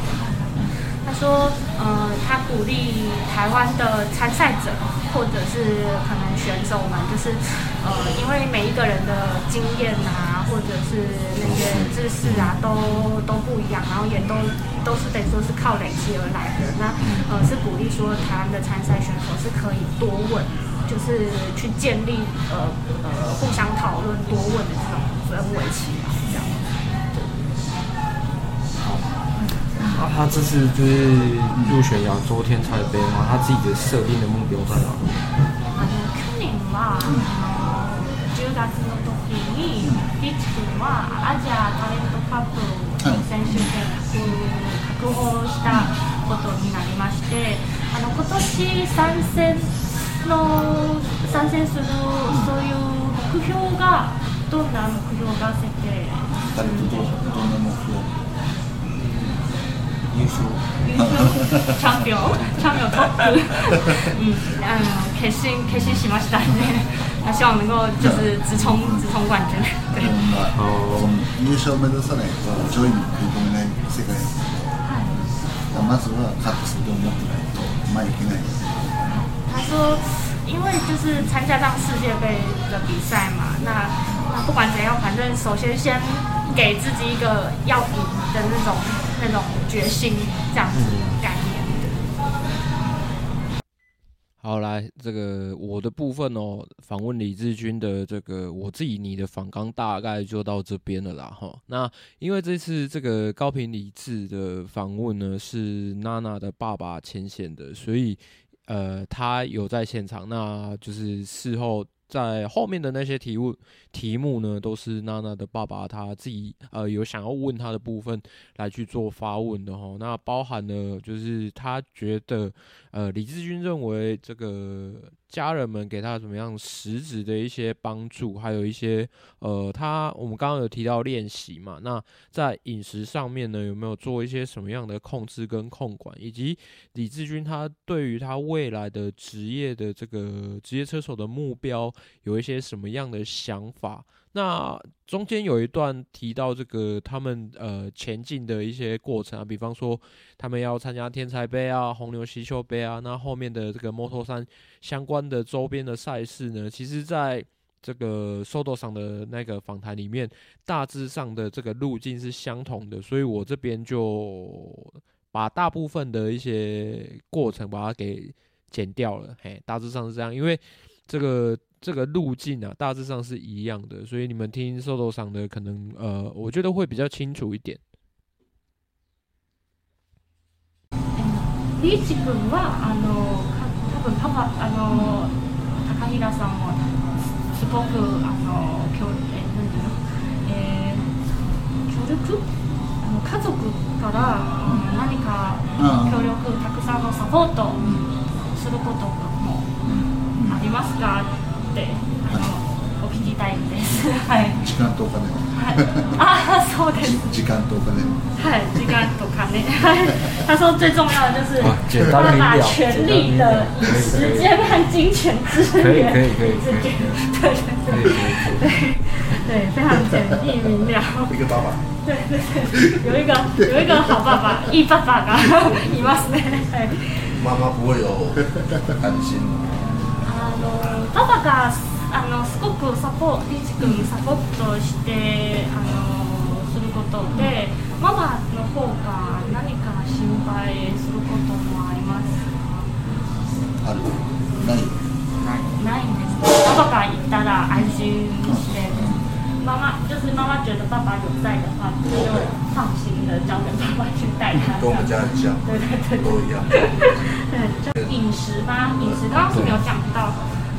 他说，呃，他鼓励台湾的参赛者，或者是可能选手们，就是，呃，因为每一个人的经验啊，或者是那些知识啊，都都不一样，然后也都都是等于说是靠累积而来的。那，呃，是鼓励说台湾的参赛选手是可以多问，就是去建立，呃呃，互相讨论、多问的这种氛围起来，这样。那他这次就是入选亚洲天才杯嘛，他自己的设定的目标在哪？あの去年は、あの10月の時にリッチ君はアジアタレントカップの選手権確保したことになりまして、あの今年参戦の参戦するそういう目標がどんな目標が設定？るんな目か？输，枪兵，枪兵头子，嗯，开心，开心喜马斯坦的，他 希望能够就是直冲，直冲冠军。哦，你上面都说了，球迷，球迷来，世界赛。但每次他都是跟我讲，说买一瓶来。他说，因为就是参加这样世界杯的比赛嘛，那那不管怎样，反正首先先给自己一个要赢的那种。那种决心，这样子概念好，来这个我的部分哦，访问李志军的这个，我自己你的访纲大概就到这边了啦，哈。那因为这次这个高频李志的访问呢，是娜娜的爸爸牵线的，所以呃，他有在现场，那就是事后在后面的那些提问。题目呢都是娜娜的爸爸他自己呃有想要问他的部分来去做发问的哈，那包含了就是他觉得呃李志军认为这个家人们给他怎么样实质的一些帮助，还有一些呃他我们刚刚有提到练习嘛，那在饮食上面呢有没有做一些什么样的控制跟控管，以及李志军他对于他未来的职业的这个职业车手的目标有一些什么样的想。法那中间有一段提到这个他们呃前进的一些过程啊，比方说他们要参加天才杯啊、红牛西丘杯啊，那后面的这个摩托山相关的周边的赛事呢，其实在这个 Soto 上的那个访谈里面，大致上的这个路径是相同的，所以我这边就把大部分的一些过程把它给剪掉了，嘿，大致上是这样，因为这个。这个路径啊，大致上是一样的，所以你们听受导商的可能，呃，我觉得会比较清楚一点。え、リチくはあの、多分パパあの、高平さんもサポーあの協、え、協力、あの家族から何か協力、たくさんのサポートすることもありますが。哦，我期待。是，是。时间、和钱。啊，そうです。时间、和钱。はい。時間と金。他说最重要的就是，把权力的时间和金钱资源。可以，可以，可以。对对对对对，非常简易明了。一个爸爸。对对对，有一个有一个好爸爸，一爸爸啊，い ますね。は安心。あのパパがあのすごくサポーリチ君サポートしてあのすることでママの方が何か心配することもありますあるないないんですパパが言ったら安心して妈妈就是妈妈觉得爸爸有在的话，就会放心的交给爸爸去带他。跟我们家很像，对对对，都一样。对，就饮食吧，饮食刚刚是没有讲到。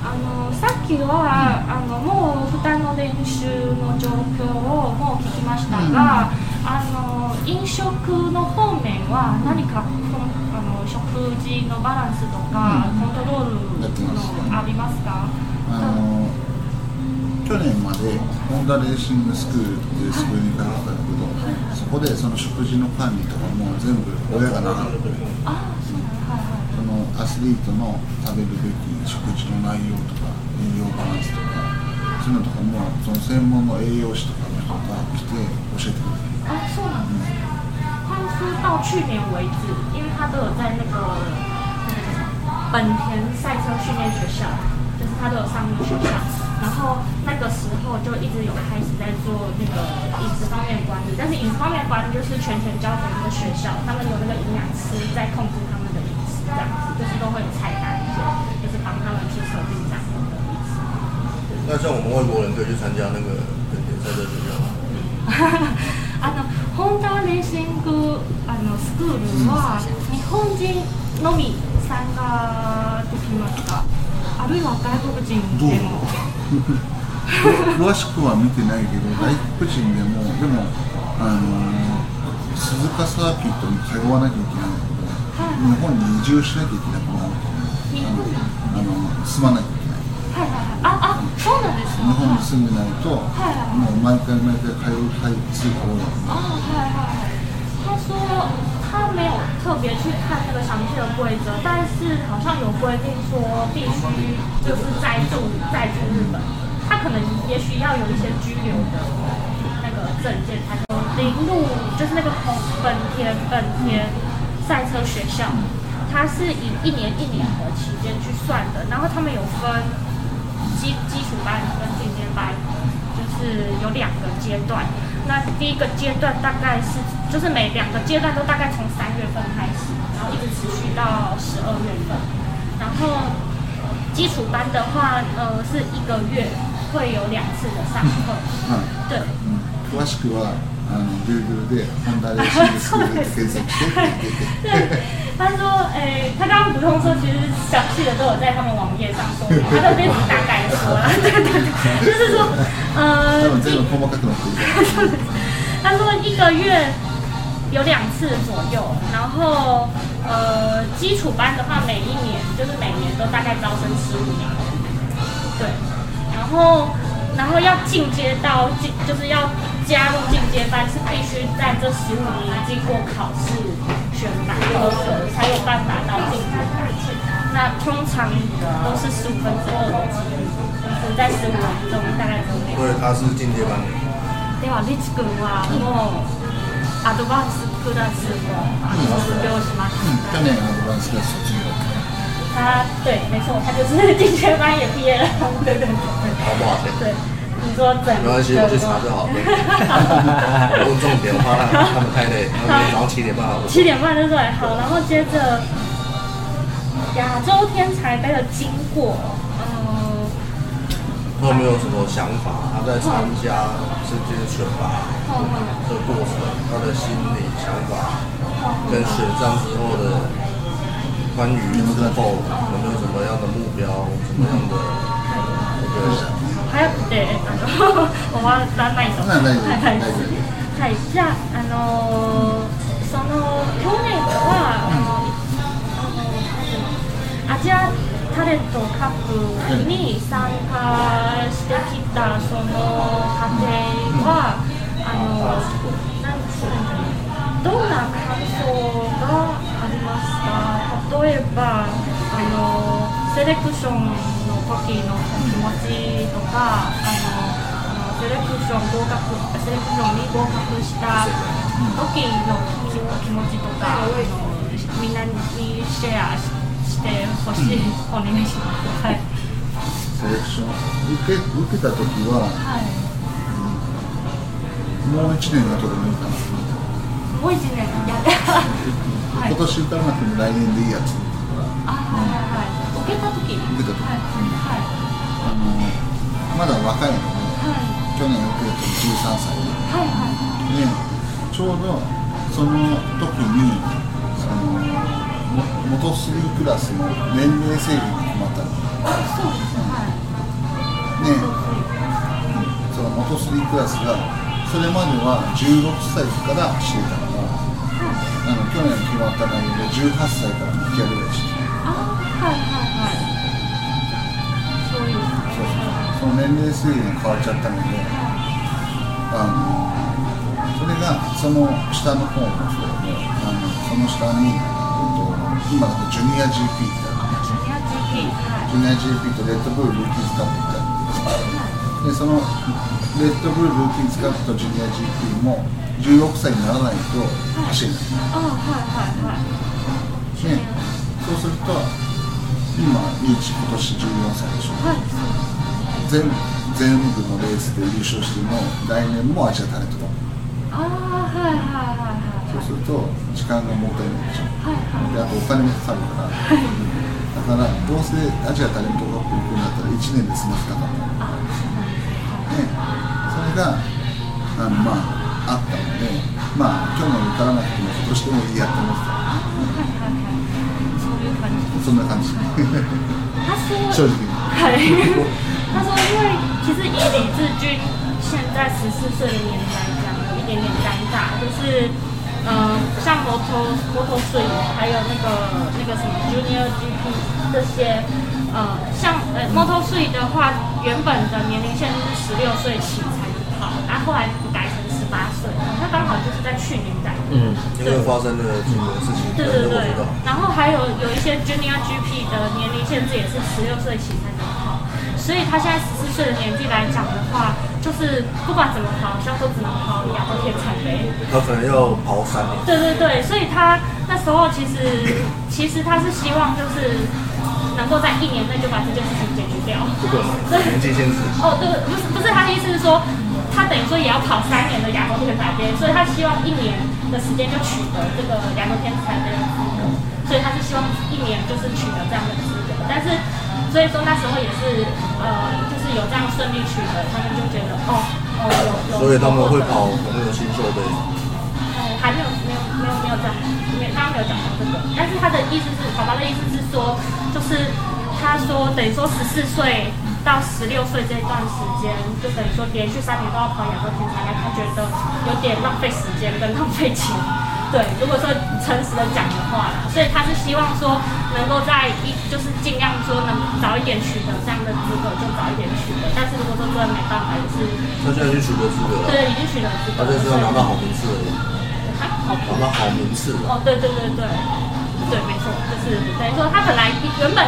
あのさっきはあのもう負担の練習の状況をもう聞きましたが、あの飲食の方面は何かあの食事のバランスとかコントロールのありますか？あの去年までホンダレーシングスクールっていうスクールに通ってたんだけど、はい、そこでその食事の管理とかも全部親がなかったそのアスリートの食べるべき食事の内容とか栄養バランスとかそういうのとかもその専門の栄養士とかの人が来て教えてくれるあそうなんですね、うん到去年为止，因为他都有在那个本田赛车训练学校，就是他都有上过学校。然后那个时候就一直有开始在做那个饮食方面管理，但是饮食方面管理就是全权交给那个学校，他们有那个营养师在控制他们的饮食，这样子就是都会有菜单，就是帮他们去设定这样的饮食。那像我们外国人可以去参加那个比赛的学校吗？あのホントはレーシングあのスクールは日本人のみ参加できますか？あるいは外国人でも。詳しくは見てないけど外国人でもでもあの鈴鹿サーキットに通わなきゃいけないので日本に移住しなきゃいけなくなるあのあの住まなきゃいけないああそうなんです日本に住んでないと、もう毎回毎回通う通う通うはいはいはい他没有特别去看那个详细的规则，但是好像有规定说必须就是再住再去日本，他可能也许要有一些居留的那个证件才能铃鹿就是那个本田本田赛车学校，它是以一年一年的期间去算的，然后他们有分基基础班跟进阶班，就是有两个阶段。那第一个阶段大概是，就是每两个阶段都大概从三月份开始，然后一直持续到十二月份。然后基础班的话，呃，是一个月会有两次的上课。嗯，对。嗯。w h a t 对对对对，他说，哎，他刚刚补充说，其实详细的都有在他们网页上说，他这边只大概说，了，对对，对，就是说，呃，他说一个月有两次左右，然后呃基础班的话，每一年就是每年都大概招生十五名，对，然后然后要进阶到进就是要加入进阶班，是必须在这十五名经过考试选拔合格才有办法到进阶。那通常都是十五分钟，率，就是在十五分钟大概。对，他是进阶班。ではリチ君はもうアドバンスクラスも卒業しました、去年アドバンスクラス卒業他对，没错，他就是进阶班也毕业了，对对对。好不好听？对，你说整。没关系，我去查就好。问重点，怕他们太累，他们早上七点半。七点半对不对？好，然后接着亚洲天才杯的经过。有没有什么想法？他在参加这些选拔的过程，他的心理想法，跟选上之后的关于之后有没有什么样的目标，什么样的个？我忘得太多了。太对对对，太对。太对。太对。太太太太タレントカに参加してきたその過程は、あのなんどんな感想がありますか例えばあのセレクションの時の気持ちとかあのセレクション合格セレクションに合格した時の気持ちとかみんなにシェアして。してほしい、お願いします。はい。セレクション受け受けた時は、はい、うん、もう一年後でもいいかな。もう一年や。はい、今年受からなくても来年でいいやつ。あ、はいはいはい。受けた時。受けた時。はい。あのまだ若いので、はい、去年受けた時十三歳で。はいはい。ね、ちょうどその時にその。元ス3クラスの年齢制限が決まったあそうですね、はい、ね、その元ス3クラスがそれまでは16歳からしてたのが、はい、あの去年決まった内容で18歳から引き上げらしてあはいはいはいそうその年齢制限が変わっちゃったので、あのそれがその下の方のそで、あのその下に今だとジュニア GP ってあジュニア GP ジュニア GP とレッドブルルーキーズカップってあるんです、はい、でそのレッドブルルーキーズカップとジュニア GP も16歳にならないと走れない、はい、あはいはいはいねそうすると今リーチ今年14歳でしょ、はい、全全部のレースで優勝しても来年もアジアタレントああはいはいはいはいそうすると時間がもったいないでしょであとお金もかかるから、だからどうせアジアタレントが行くんだったら1年で済ますかっね、それがあのまああったのでまあ去年受からなくても今年でもいいやと思ってた、そんな感じ正直に他说，因为其实叶秉志军现在十四岁的年有一点点尴尬，就是。嗯，像摩托摩托水，还有那个那个什么 Junior GP 这些，呃，像呃摩托水的话，原本的年龄限制是十六岁起才能跑，然后后来改成十八岁，那刚好就是在去年改。嗯，因为发生这个事情？对对对。然后还有有一些 Junior GP 的年龄限制也是十六岁起才能跑，所以他现在十四岁的年纪来讲的话。就是不管怎么跑，销说只能跑亚洲天才杯，他可能要跑三。年。对对对，所以他那时候其实其实他是希望就是能够在一年内就把这件事情解决掉，不可能，长 哦，对，不是不是，他的意思是说，他等于说也要跑三年的亚洲天才杯，所以他希望一年的时间就取得这个亚洲天才杯资格，所以他是希望一年就是取得这样的资格，但是。所以说那时候也是，呃，就是有这样顺利取得，他们就觉得，哦，哦，有有。所以他们会跑那个新秀杯。嗯，还没有，没有，没有，没有讲，没，他没有讲到这个，但是他的意思是，爸爸的意思是说，就是他说等于说十四岁到十六岁这段时间，就等于说连续三年都要跑两个天才，他觉得有点浪费时间跟浪费钱。对，如果说诚实的讲的话，所以他是希望说能够在一就是尽量说能早一点取得这样的资格，就早一点取得。但是如果说真的没办法，也是他现在经取得资格了，对，已经取得资格，他就是要拿到好名次而已。拿到好名次哦，对对对对，对，没错，就是等于说他本来原本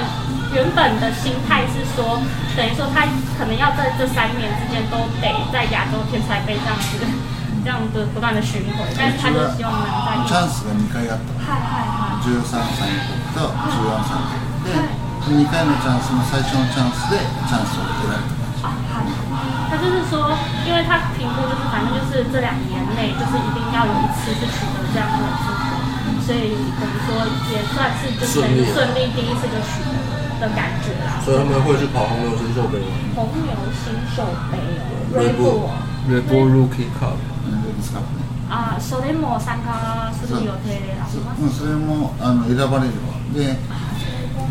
原本的心态是说，等于说他可能要在这三年之间都得在亚洲天才杯上样子。这样子不断的巡回，但是他就希望能在第二次，机会。是的。十三赛季和十二赛季，对，第二次的尝试呢，最终的尝试，对，机会。啊，好的。他就是说，因为他评估就是，反正就是这两年内，就是一定要有一次是取得这样的所以可能说也算是就是顺利第一次就取得的感觉啦。所以他们会去跑红牛新秀杯。红牛新秀杯哦。锐步。锐步 Rookie Cup。使ってねあそれも参加する予定ありますうん、それもあの選ばれるわで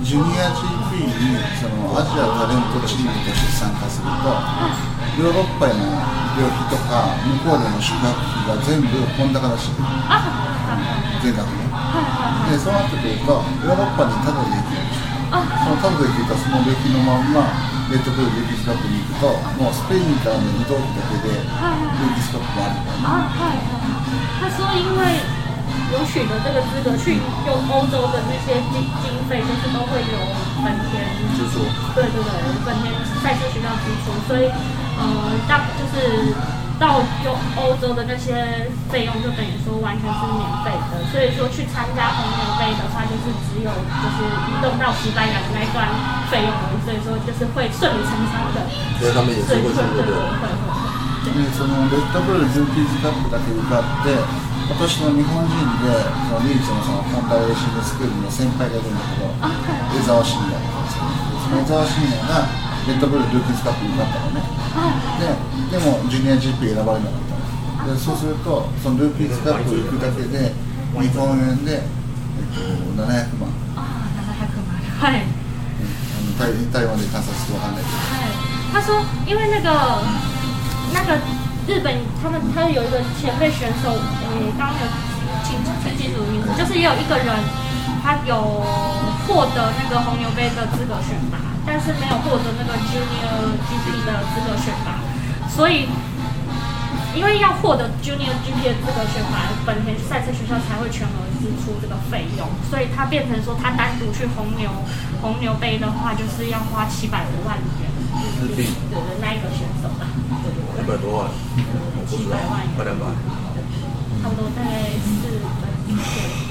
ジュニア GP にそのアジアタレントチームとして参加するとヨーロッパへの旅費とか向こうでの宿泊費が全部本高出してくる全額ね、はいはいでそうなってくるとヨーロッパにただで行けるでしょそのタダで行けたその旅費のまんまレッドブルルーースカップに行くともうスペインからの2等だけでレディースカップがあるんだね。はいはいはい、有取得这个资格去用欧洲的那些经经费，就是都会有本田支出，对对对，本田赛事学校支出，所以呃，大就是。到有欧洲的那些费用就等于说完全是免费的，所以说去参加红牛杯的话，就是只有就是移动到西班牙的那一段费用，所以说就是会顺理成章的。所以他们也是会 的。ね、そのレッドブルルーキーズカップだけ受かって私の日本人でその唯一のそのコンパイレーシングスクールの先輩がいるんだけど江沢信也だったんですけどその江沢信也がレッドブルルーキーズカップに受かったのね、ででもジュニア GP 選ばれなかったでそうするとそのルーピーズカップ行くだけで日本円で、えっと、700万ああ700万はい、うん、台台湾で観察してわかんないけどはい他说因为那个那个日本他们他有一个前辈选手诶刚刚有请陈记主名字就是也有一个人他有获得那个红牛杯的资格选拔但是没有获得那个 Junior GP 的资格选拔所以，因为要获得 Junior GP 的资格选拔，本田赛车学校才会全额支出这个费用。所以，他变成说，他单独去红牛红牛杯的话，就是要花七百五万元。就是的，对的，那一个选手对，一百多万，七百万，七百差不多大概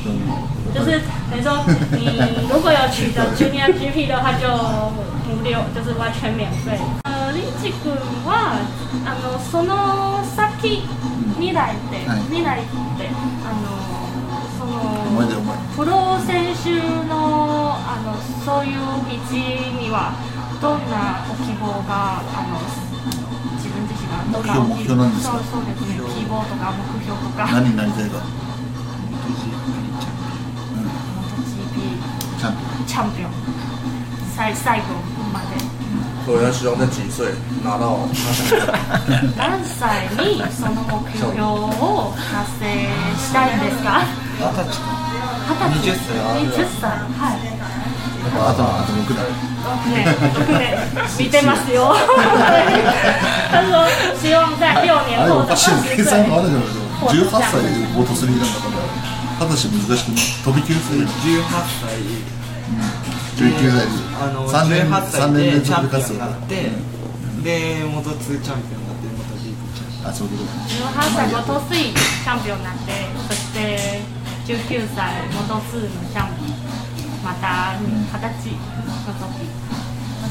对，就是等于说，你如果有取得 Junior GP 的话，就五六，就是完全免费。のリンチ君はあのその先未来って、はい、未来ってあのそのプロ選手のあのそういう道にはどんなお希望があの自分自身がどん目標なんですかそうそうですね希望とか目標とか何になりたいか m o t g p チャンピオンチャンピオン最後まで河原氏郎在几岁拿到他想要的？何歳にその目標を達成したいんですか？二十歳。二十歳。二十歳。はい。あとあと六年。ね、六 年見てますよ。他说希望在六年后達成。十八歳でボトスリーなんだから、二十歳難しくない。飛び級する。十八歳。19あの3年1チャンピオンになってで元2チャンピオンになって元 B チャンピオンあそうい18歳元3チャンピオンになってそして19歳元2のチャンピオンまた二十歳の時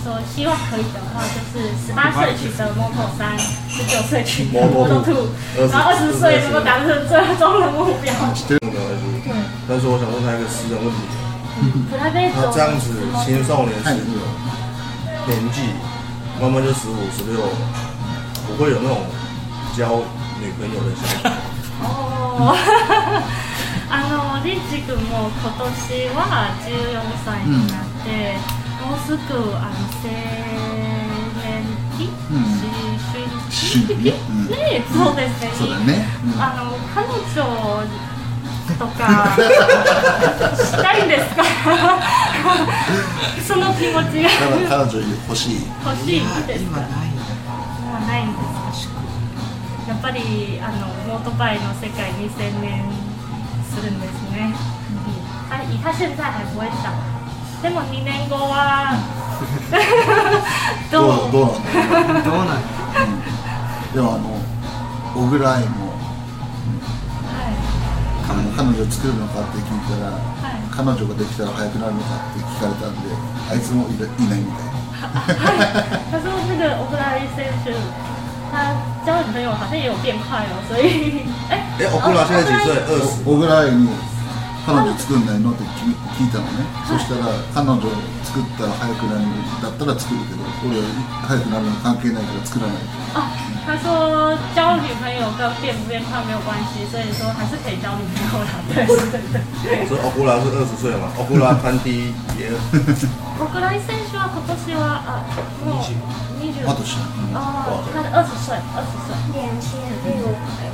说希望可以的话，就是十八岁取得 Moto 三，十九岁取得 Moto Two，然后二十岁能够达成最终的目标。对，但是我想问他一个私人问题。プライベ这样子，青少年是年纪慢慢就十五、十六，不会有那种交女朋友的想法。哦あのリッチ君も今年は14歳になって、もうすぐあの成年期、そうですねあの彼女とかしたいんですかその気持ちが彼女欲しい欲しいですか今ないんですやっぱりあのモートパイの世界に専念するんですね、ん、他现在还不会打でも2年後はどうどうどうなんでもあの小倉井も彼女作るのかって聞いたら、はい、彼女ができたら早くなるのかって聞かれたんであいつもいないみたいな。他说那个拉利先生，他交女朋友好像也有变快哦，所以哎哎，拉现在几岁？二十。彼女作んないのって聞いたのね、そしたら彼女作ったら早くなるだったら作るけど俺は早くなるの関係ないから作らないあ他说交女朋友跟变不变胖没有关系，所以说还是可以交女朋友啦。对对对。是奥古拉是二十岁嘛？吗？奥古拉，弟弟也。奥古拉先生，今年是二十二十岁，二十岁，二十七六。